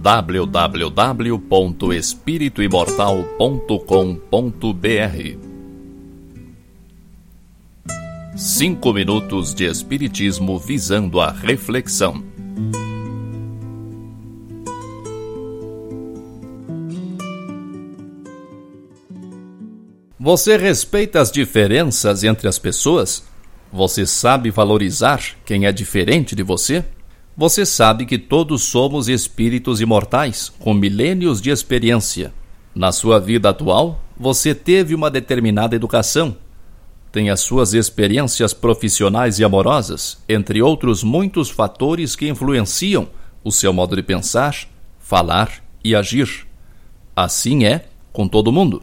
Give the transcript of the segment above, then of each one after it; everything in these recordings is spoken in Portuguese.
www.espirituimortal.com.br Cinco minutos de Espiritismo visando a reflexão. Você respeita as diferenças entre as pessoas? Você sabe valorizar quem é diferente de você? Você sabe que todos somos espíritos imortais, com milênios de experiência. Na sua vida atual, você teve uma determinada educação. Tem as suas experiências profissionais e amorosas, entre outros muitos fatores que influenciam o seu modo de pensar, falar e agir. Assim é com todo mundo.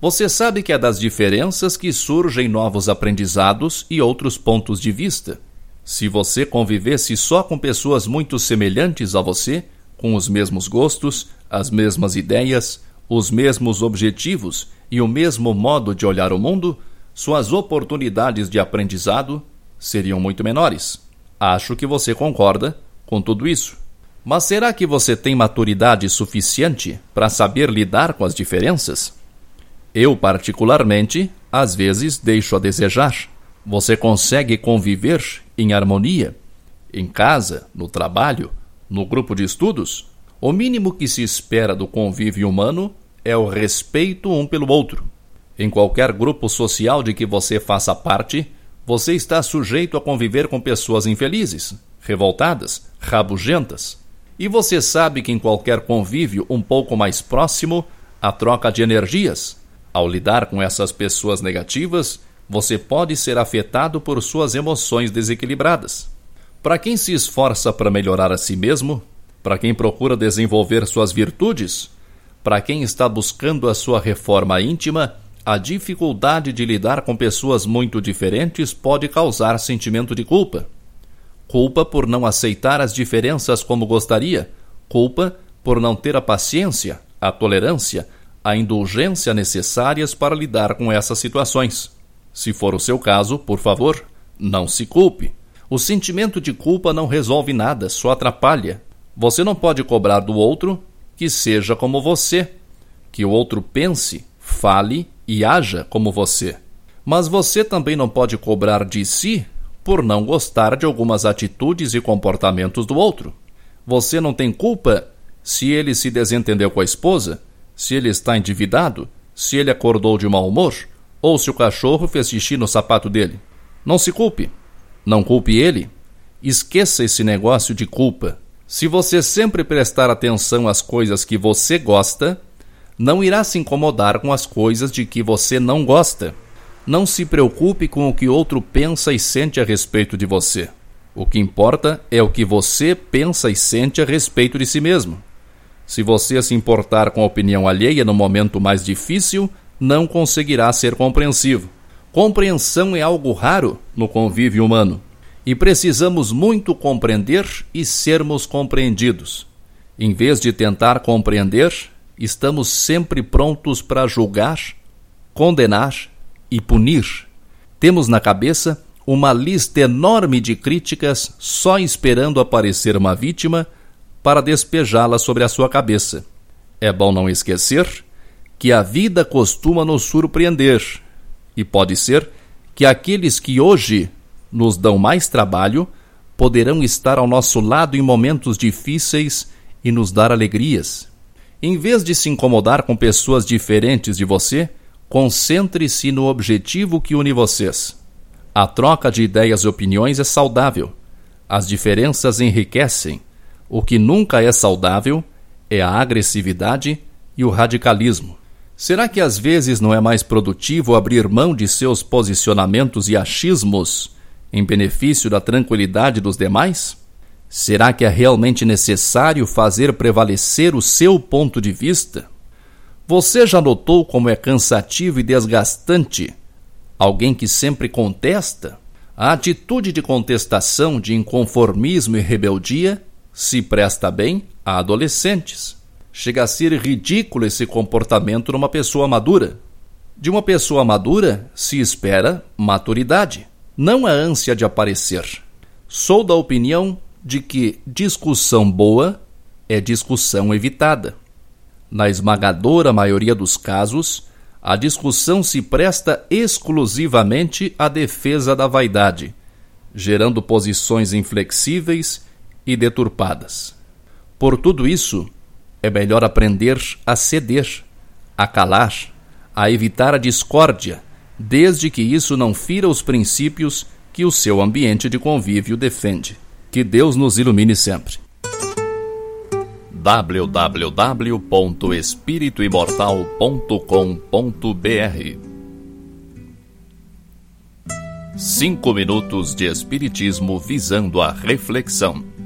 Você sabe que é das diferenças que surgem novos aprendizados e outros pontos de vista. Se você convivesse só com pessoas muito semelhantes a você, com os mesmos gostos, as mesmas ideias, os mesmos objetivos e o mesmo modo de olhar o mundo, suas oportunidades de aprendizado seriam muito menores. Acho que você concorda com tudo isso. Mas será que você tem maturidade suficiente para saber lidar com as diferenças? Eu, particularmente, às vezes deixo a desejar. Você consegue conviver em harmonia? Em casa, no trabalho, no grupo de estudos? O mínimo que se espera do convívio humano é o respeito um pelo outro. Em qualquer grupo social de que você faça parte, você está sujeito a conviver com pessoas infelizes, revoltadas, rabugentas. E você sabe que em qualquer convívio um pouco mais próximo, a troca de energias, ao lidar com essas pessoas negativas, você pode ser afetado por suas emoções desequilibradas. Para quem se esforça para melhorar a si mesmo, para quem procura desenvolver suas virtudes, para quem está buscando a sua reforma íntima, a dificuldade de lidar com pessoas muito diferentes pode causar sentimento de culpa. Culpa por não aceitar as diferenças como gostaria, culpa por não ter a paciência, a tolerância, a indulgência necessárias para lidar com essas situações. Se for o seu caso, por favor, não se culpe. O sentimento de culpa não resolve nada, só atrapalha. Você não pode cobrar do outro que seja como você, que o outro pense, fale e haja como você. Mas você também não pode cobrar de si por não gostar de algumas atitudes e comportamentos do outro. Você não tem culpa se ele se desentendeu com a esposa, se ele está endividado, se ele acordou de mau humor, ou se o cachorro fez xixi no sapato dele. Não se culpe. Não culpe ele. Esqueça esse negócio de culpa. Se você sempre prestar atenção às coisas que você gosta, não irá se incomodar com as coisas de que você não gosta. Não se preocupe com o que outro pensa e sente a respeito de você. O que importa é o que você pensa e sente a respeito de si mesmo. Se você se importar com a opinião alheia no momento mais difícil, não conseguirá ser compreensivo. Compreensão é algo raro no convívio humano e precisamos muito compreender e sermos compreendidos. Em vez de tentar compreender, estamos sempre prontos para julgar, condenar e punir. Temos na cabeça uma lista enorme de críticas só esperando aparecer uma vítima para despejá-la sobre a sua cabeça. É bom não esquecer que a vida costuma nos surpreender e pode ser que aqueles que hoje nos dão mais trabalho poderão estar ao nosso lado em momentos difíceis e nos dar alegrias. Em vez de se incomodar com pessoas diferentes de você, concentre-se no objetivo que une vocês. A troca de ideias e opiniões é saudável. As diferenças enriquecem o que nunca é saudável é a agressividade e o radicalismo. Será que às vezes não é mais produtivo abrir mão de seus posicionamentos e achismos em benefício da tranquilidade dos demais? Será que é realmente necessário fazer prevalecer o seu ponto de vista? Você já notou como é cansativo e desgastante alguém que sempre contesta? A atitude de contestação, de inconformismo e rebeldia se presta bem a adolescentes. Chega a ser ridículo esse comportamento numa pessoa madura. De uma pessoa madura se espera maturidade, não a ânsia de aparecer. Sou da opinião de que discussão boa é discussão evitada. Na esmagadora maioria dos casos, a discussão se presta exclusivamente à defesa da vaidade, gerando posições inflexíveis e deturpadas. Por tudo isso, é melhor aprender a ceder, a calar, a evitar a discórdia, desde que isso não fira os princípios que o seu ambiente de convívio defende. Que Deus nos ilumine sempre. www.espirituimortal.com.br Cinco minutos de Espiritismo visando a reflexão.